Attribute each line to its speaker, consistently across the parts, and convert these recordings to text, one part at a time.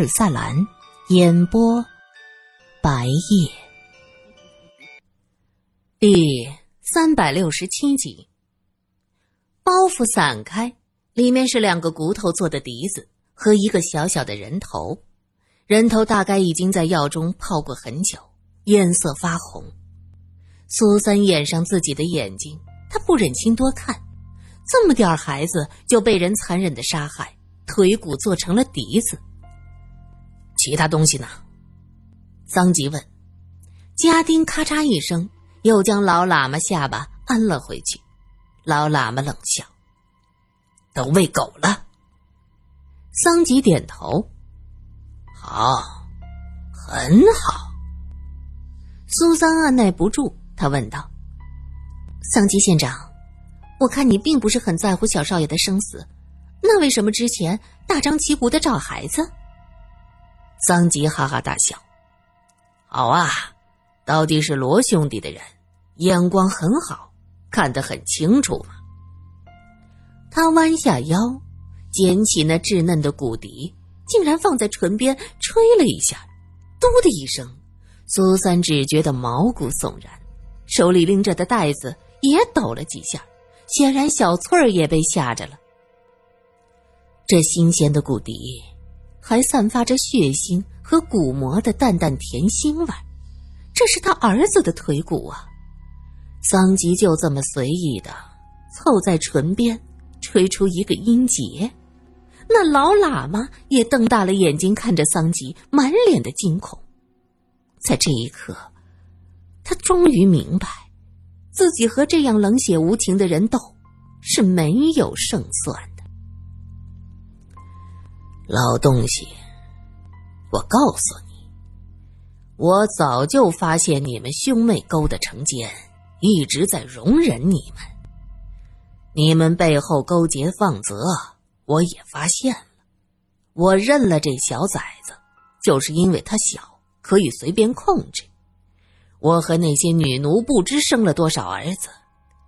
Speaker 1: 尔萨兰演播，白夜第三百六十七集。包袱散开，里面是两个骨头做的笛子和一个小小的人头。人头大概已经在药中泡过很久，颜色发红。苏三掩上自己的眼睛，他不忍心多看，这么点孩子就被人残忍的杀害，腿骨做成了笛子。其他东西呢？桑吉问。家丁咔嚓一声，又将老喇嘛下巴安了回去。老喇嘛冷笑：“都喂狗了。”桑吉点头：“好，很好。”苏三按耐不住，他问道：“桑吉县长，我看你并不是很在乎小少爷的生死，那为什么之前大张旗鼓的找孩子？”桑吉哈哈大笑：“好啊，到底是罗兄弟的人，眼光很好，看得很清楚嘛。”他弯下腰，捡起那稚嫩的骨笛，竟然放在唇边吹了一下，嘟的一声，苏三只觉得毛骨悚然，手里拎着的袋子也抖了几下，显然小翠儿也被吓着了。这新鲜的骨笛。还散发着血腥和骨膜的淡淡甜腥味，这是他儿子的腿骨啊！桑吉就这么随意的凑在唇边，吹出一个音节。那老喇嘛也瞪大了眼睛看着桑吉，满脸的惊恐。在这一刻，他终于明白，自己和这样冷血无情的人斗，是没有胜算。老东西，我告诉你，我早就发现你们兄妹勾的成奸，一直在容忍你们。你们背后勾结放则，我也发现了。我认了这小崽子，就是因为他小，可以随便控制。我和那些女奴不知生了多少儿子，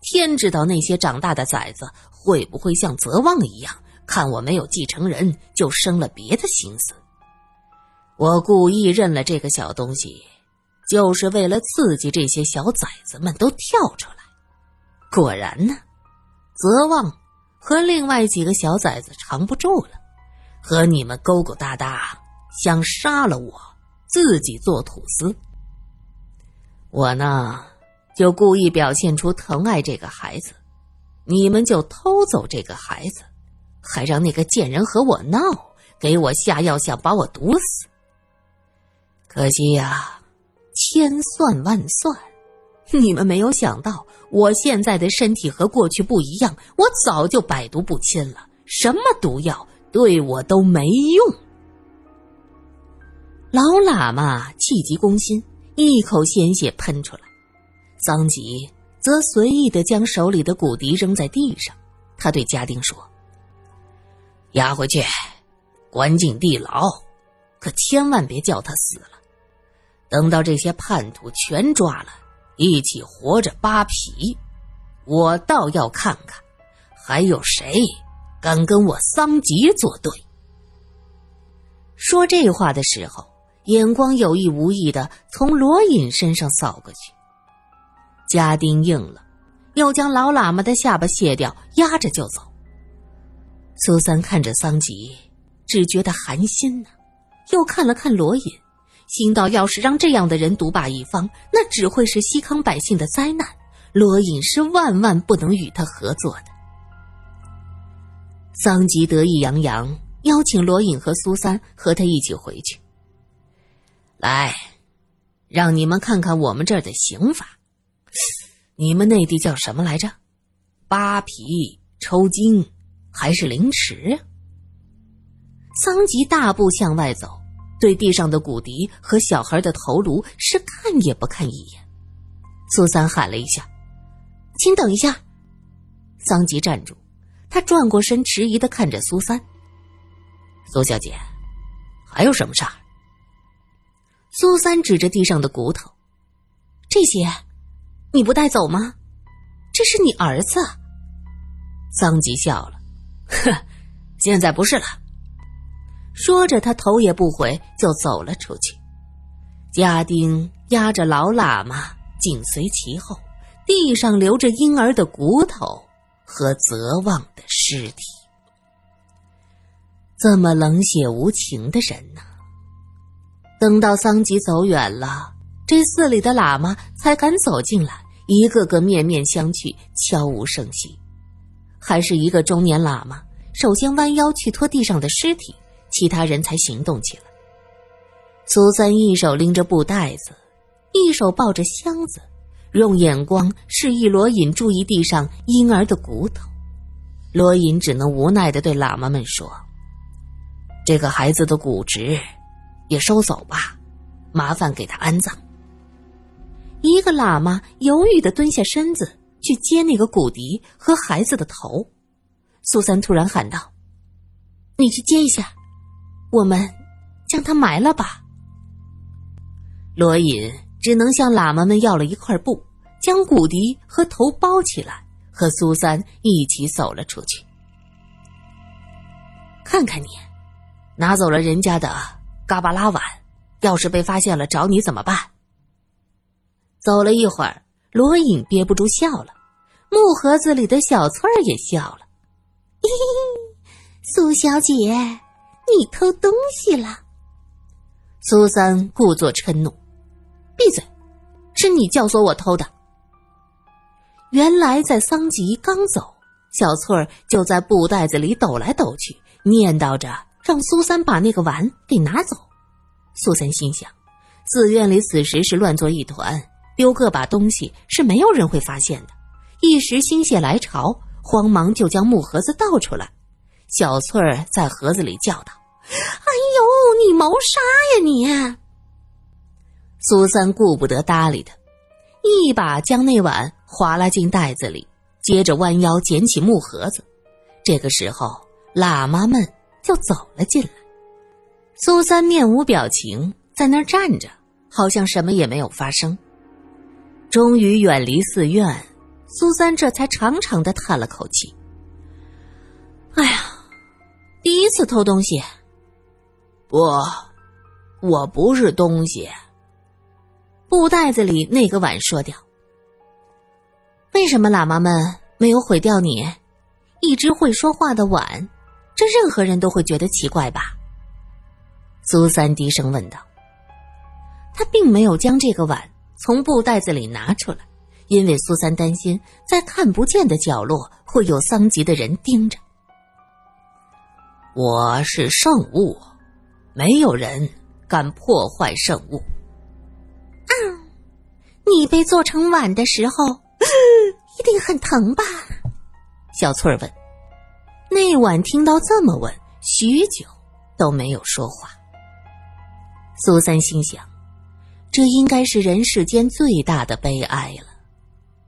Speaker 1: 天知道那些长大的崽子会不会像泽旺一样。看我没有继承人，就生了别的心思。我故意认了这个小东西，就是为了刺激这些小崽子们都跳出来。果然呢，泽旺和另外几个小崽子藏不住了，和你们勾勾搭搭，想杀了我，自己做土司。我呢，就故意表现出疼爱这个孩子，你们就偷走这个孩子。还让那个贱人和我闹，给我下药，想把我毒死。可惜呀，千算万算，你们没有想到，我现在的身体和过去不一样，我早就百毒不侵了，什么毒药对我都没用。老喇嘛气急攻心，一口鲜血喷出来。桑吉则随意的将手里的骨笛扔在地上，他对家丁说。押回去，关进地牢，可千万别叫他死了。等到这些叛徒全抓了，一起活着扒皮，我倒要看看，还有谁敢跟我桑吉作对。说这话的时候，眼光有意无意的从罗隐身上扫过去。家丁应了，又将老喇嘛的下巴卸掉，压着就走。苏三看着桑吉，只觉得寒心呢，又看了看罗隐，心道：要是让这样的人独霸一方，那只会是西康百姓的灾难。罗隐是万万不能与他合作的。桑吉得意洋洋，邀请罗隐和苏三和他一起回去。来，让你们看看我们这儿的刑法。你们内地叫什么来着？扒皮、抽筋。还是凌迟。桑吉大步向外走，对地上的骨笛和小孩的头颅是看也不看一眼。苏三喊了一下：“请等一下。”桑吉站住，他转过身，迟疑的看着苏三。苏小姐，还有什么事儿？苏三指着地上的骨头：“这些，你不带走吗？这是你儿子。”桑吉笑了。呵，现在不是了。说着，他头也不回就走了出去。家丁押着老喇嘛紧随其后，地上留着婴儿的骨头和泽旺的尸体。这么冷血无情的人呢？等到桑吉走远了，这寺里的喇嘛才敢走进来，一个个面面相觑，悄无声息。还是一个中年喇嘛首先弯腰去拖地上的尸体，其他人才行动起来。苏三一手拎着布袋子，一手抱着箱子，用眼光示意罗隐注意地上婴儿的骨头。罗隐只能无奈的对喇嘛们说：“这个孩子的骨殖也收走吧，麻烦给他安葬。”一个喇嘛犹豫的蹲下身子去接那个骨笛和孩子的头。苏三突然喊道：“你去接一下，我们将他埋了吧。”罗隐只能向喇嘛们要了一块布，将骨笛和头包起来，和苏三一起走了出去。看看你，拿走了人家的嘎巴拉碗，要是被发现了，找你怎么办？走了一会儿，罗隐憋不住笑了，木盒子里的小翠儿也笑了：“嘿嘿，苏小姐，你偷东西了。”苏三故作嗔怒。闭嘴！是你教唆我偷的。原来在桑吉刚走，小翠儿就在布袋子里抖来抖去，念叨着让苏三把那个碗给拿走。苏三心想，寺院里此时是乱作一团，丢个把东西是没有人会发现的。一时心血来潮，慌忙就将木盒子倒出来。小翠儿在盒子里叫道：“哎呦，你谋杀呀你！”苏三顾不得搭理他，一把将那碗划拉进袋子里，接着弯腰捡起木盒子。这个时候，喇嘛们就走了进来。苏三面无表情，在那儿站着，好像什么也没有发生。终于远离寺院，苏三这才长长的叹了口气：“哎呀，第一次偷东西。
Speaker 2: 不，我不是东西。”
Speaker 1: 布袋子里那个碗说掉。为什么喇嘛们没有毁掉你一只会说话的碗？这任何人都会觉得奇怪吧？苏三低声问道。他并没有将这个碗从布袋子里拿出来，因为苏三担心在看不见的角落会有桑吉的人盯着。
Speaker 2: 我是圣物，没有人敢破坏圣物。
Speaker 1: 啊你被做成碗的时候，一定很疼吧？小翠儿问。那晚听到这么问，许久都没有说话。苏三心想，这应该是人世间最大的悲哀了。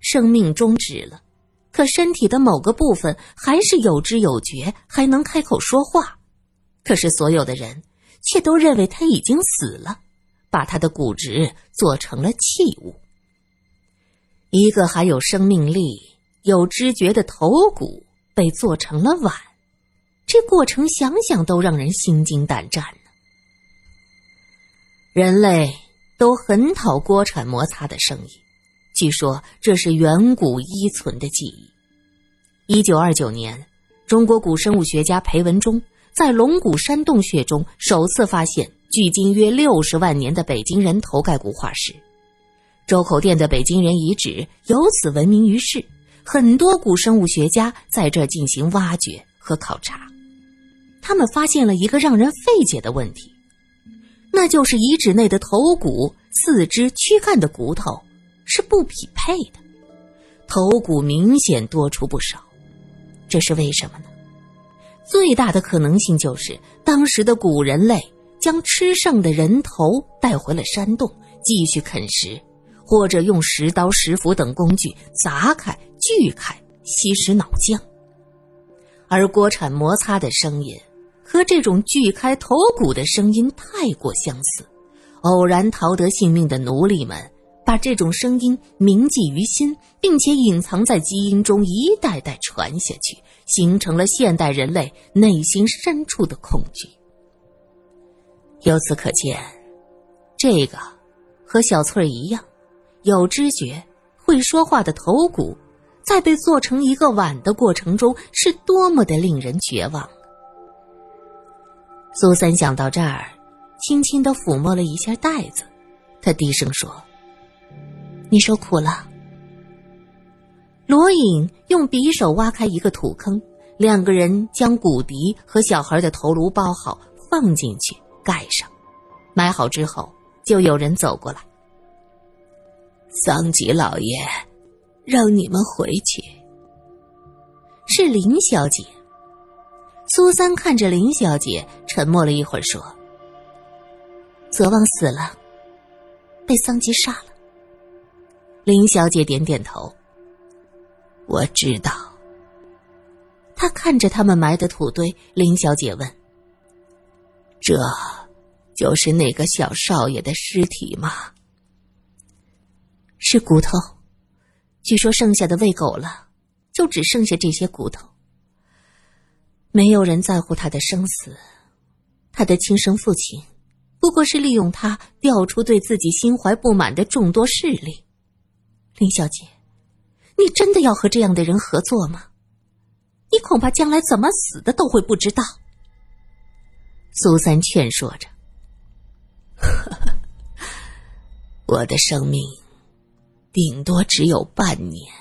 Speaker 1: 生命终止了，可身体的某个部分还是有知有觉，还能开口说话。可是所有的人却都认为他已经死了，把他的骨质做成了器物。一个还有生命力、有知觉的头骨被做成了碗，这过程想想都让人心惊胆战呢。人类都很讨锅铲摩擦的声音，据说这是远古依存的记忆。一九二九年，中国古生物学家裴文中在龙骨山洞穴中首次发现距今约六十万年的北京人头盖骨化石。周口店的北京人遗址由此闻名于世，很多古生物学家在这进行挖掘和考察。他们发现了一个让人费解的问题，那就是遗址内的头骨、四肢、躯干的骨头是不匹配的，头骨明显多出不少。这是为什么呢？最大的可能性就是当时的古人类将吃剩的人头带回了山洞，继续啃食。或者用石刀、石斧等工具砸开、锯开，吸食脑浆。而锅铲摩擦的声音和这种锯开头骨的声音太过相似，偶然逃得性命的奴隶们把这种声音铭记于心，并且隐藏在基因中，一代代传下去，形成了现代人类内心深处的恐惧。由此可见，这个和小翠一样，有知觉、会说话的头骨，在被做成一个碗的过程中，是多么的令人绝望。苏三想到这儿，轻轻的抚摸了一下袋子，他低声说：“你受苦了。”罗隐用匕首挖开一个土坑，两个人将骨笛和小孩的头颅包好，放进去，盖上，埋好之后，就有人走过来。
Speaker 2: 桑吉老爷，让你们回去。
Speaker 1: 是林小姐。苏三看着林小姐，沉默了一会儿，说：“泽旺死了，被桑吉杀了。”林小姐点点头。
Speaker 2: 我知道。
Speaker 1: 他看着他们埋的土堆，林小姐问：“
Speaker 2: 这，就是那个小少爷的尸体吗？”
Speaker 1: 是骨头，据说剩下的喂狗了，就只剩下这些骨头。没有人在乎他的生死，他的亲生父亲，不过是利用他调出对自己心怀不满的众多势力。林小姐。你真的要和这样的人合作吗？你恐怕将来怎么死的都会不知道。苏三劝说着：“
Speaker 2: 我的生命顶多只有半年，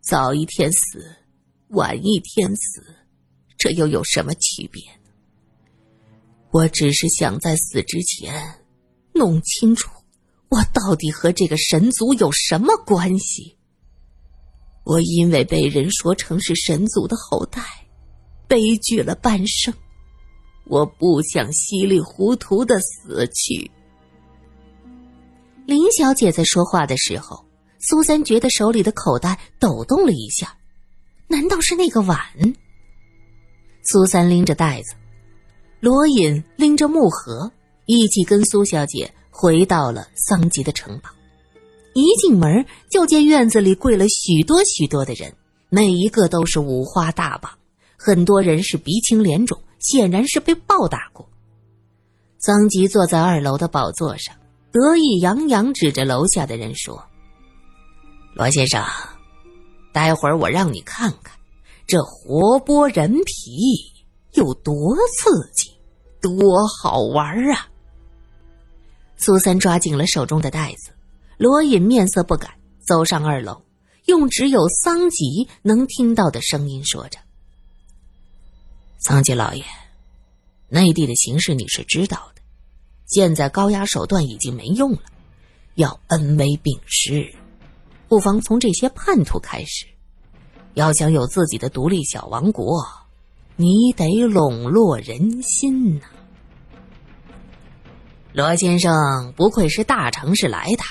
Speaker 2: 早一天死，晚一天死，这又有什么区别？我只是想在死之前弄清楚，我到底和这个神族有什么关系。”我因为被人说成是神族的后代，悲剧了半生。我不想稀里糊涂的死去。
Speaker 1: 林小姐在说话的时候，苏三觉得手里的口袋抖动了一下，难道是那个碗？苏三拎着袋子，罗隐拎着木盒，一起跟苏小姐回到了桑吉的城堡。一进门就见院子里跪了许多许多的人，每一个都是五花大绑，很多人是鼻青脸肿，显然是被暴打过。桑吉坐在二楼的宝座上，得意洋洋指着楼下的人说：“罗先生，待会儿我让你看看，这活剥人皮有多刺激，多好玩啊！”苏三抓紧了手中的袋子。罗隐面色不改，走上二楼，用只有桑吉能听到的声音说着：“
Speaker 2: 桑吉老爷，内地的形势你是知道的，现在高压手段已经没用了，要恩威并施，不妨从这些叛徒开始。要想有自己的独立小王国，你得笼络人心呐。”
Speaker 1: 罗先生不愧是大城市来的。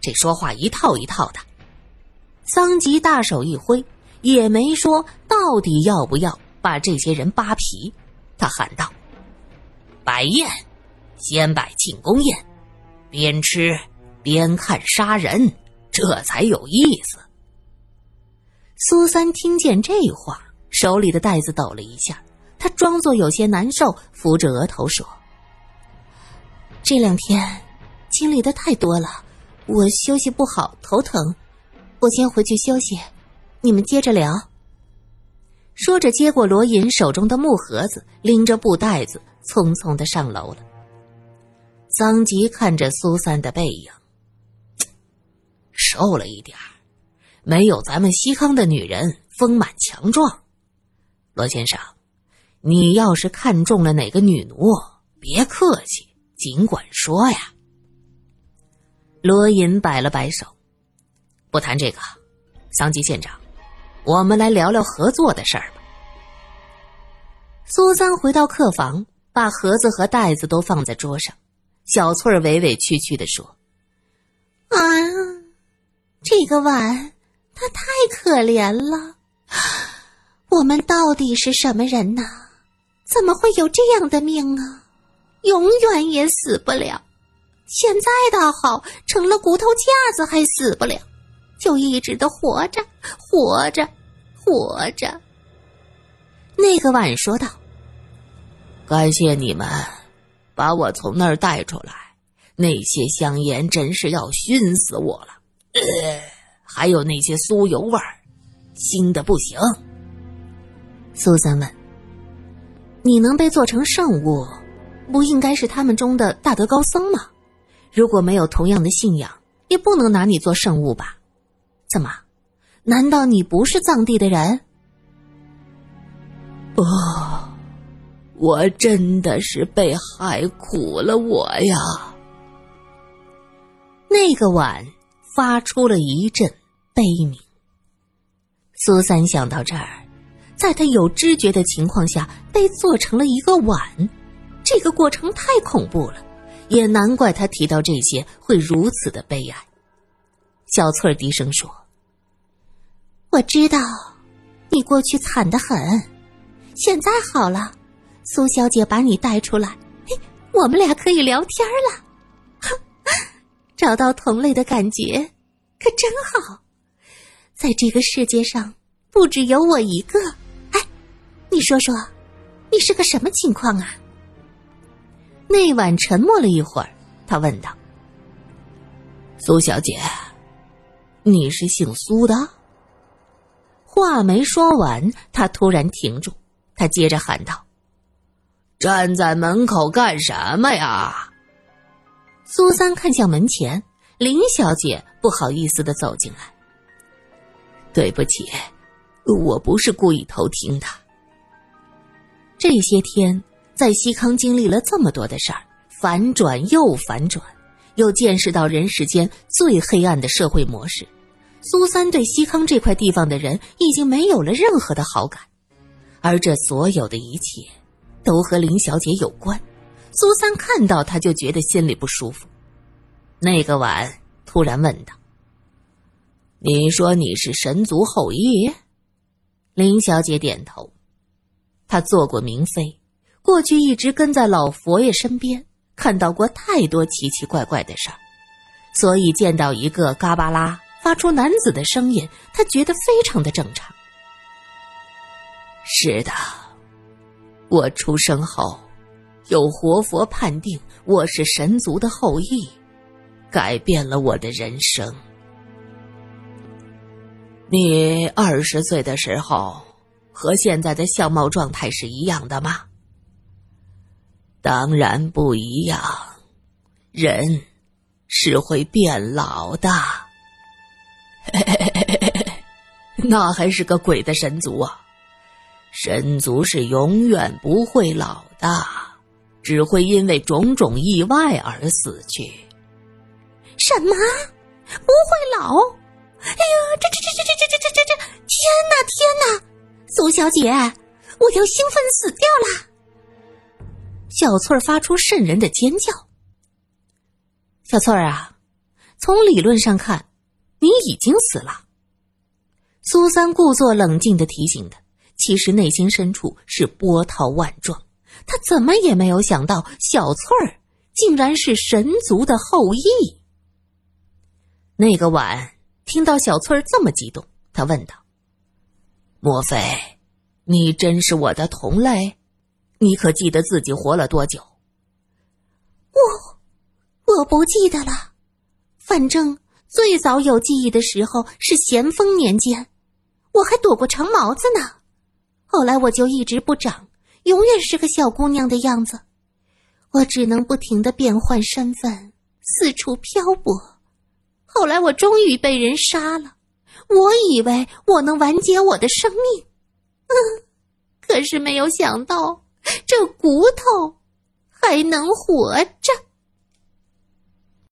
Speaker 1: 这说话一套一套的，桑吉大手一挥，也没说到底要不要把这些人扒皮。他喊道：“摆宴，先摆庆功宴，边吃边看杀人，这才有意思。”苏三听见这话，手里的袋子抖了一下，他装作有些难受，扶着额头说：“这两天经历的太多了。”我休息不好，头疼，我先回去休息，你们接着聊。说着，接过罗隐手中的木盒子，拎着布袋子，匆匆的上楼了。桑吉看着苏三的背影，
Speaker 2: 瘦了一点儿没有咱们西康的女人丰满强壮。罗先生，你要是看中了哪个女奴，别客气，尽管说呀。
Speaker 1: 罗隐摆了摆手，
Speaker 2: 不谈这个。桑吉县长，我们来聊聊合作的事儿吧。
Speaker 1: 苏三回到客房，把盒子和袋子都放在桌上。小翠儿委委屈屈的说：“啊，这个碗，他太可怜了。我们到底是什么人呢？怎么会有这样的命啊？永远也死不了。”现在倒好，成了骨头架子还死不了，就一直的活着，活着，活着。那个碗说道：“
Speaker 2: 感谢你们，把我从那儿带出来，那些香烟真是要熏死我了。还有那些酥油味儿，腥的不行。
Speaker 1: 苏三问：“你能被做成圣物，不应该是他们中的大德高僧吗？如果没有同样的信仰，也不能拿你做圣物吧？怎么？难道你不是藏地的人？”
Speaker 2: 不。我真的是被害苦了，我呀！
Speaker 1: 那个碗发出了一阵悲鸣。苏三想到这儿，在他有知觉的情况下被做成了一个碗，这个过程太恐怖了，也难怪他提到这些会如此的悲哀。小翠儿低声说：“我知道，你过去惨得很，现在好了。”苏小姐把你带出来，嘿，我们俩可以聊天了。哼 找到同类的感觉，可真好。在这个世界上，不只有我一个。哎，你说说，你是个什么情况啊？那晚沉默了一会儿，他问道：“
Speaker 2: 苏小姐，你是姓苏的？”
Speaker 1: 话没说完，他突然停住，他接着喊道。
Speaker 2: 站在门口干什么呀？
Speaker 1: 苏三看向门前，林小姐不好意思的走进来。
Speaker 2: 对不起，我不是故意偷听的。
Speaker 1: 这些天在西康经历了这么多的事儿，反转又反转，又见识到人世间最黑暗的社会模式。苏三对西康这块地方的人已经没有了任何的好感，而这所有的一切。都和林小姐有关，苏三看到他就觉得心里不舒服。那个晚突然问道：“
Speaker 2: 你说你是神族后裔？”
Speaker 1: 林小姐点头。她做过明妃，过去一直跟在老佛爷身边，看到过太多奇奇怪怪的事儿，所以见到一个嘎巴拉发出男子的声音，她觉得非常的正常。
Speaker 2: 是的。我出生后，有活佛判定我是神族的后裔，改变了我的人生。你二十岁的时候和现在的相貌状态是一样的吗？当然不一样，人是会变老的。那还是个鬼的神族啊！神族是永远不会老的，只会因为种种意外而死去。
Speaker 1: 什么？不会老？苏小姐，我要兴奋死掉了！小翠儿发出瘆人的尖叫。小翠儿啊，从理论上看，你已经死了。苏三故作冷静的提醒他。其实内心深处是波涛万状，他怎么也没有想到小翠儿竟然是神族的后裔。那个晚听到小翠儿这么激动，他问道：“
Speaker 2: 莫非你真是我的同类？你可记得自己活了多久？”“
Speaker 1: 我我不记得了，反正最早有记忆的时候是咸丰年间，我还躲过长毛子呢。”后来我就一直不长，永远是个小姑娘的样子，我只能不停的变换身份，四处漂泊。后来我终于被人杀了，我以为我能完结我的生命，嗯可是没有想到这骨头还能活着。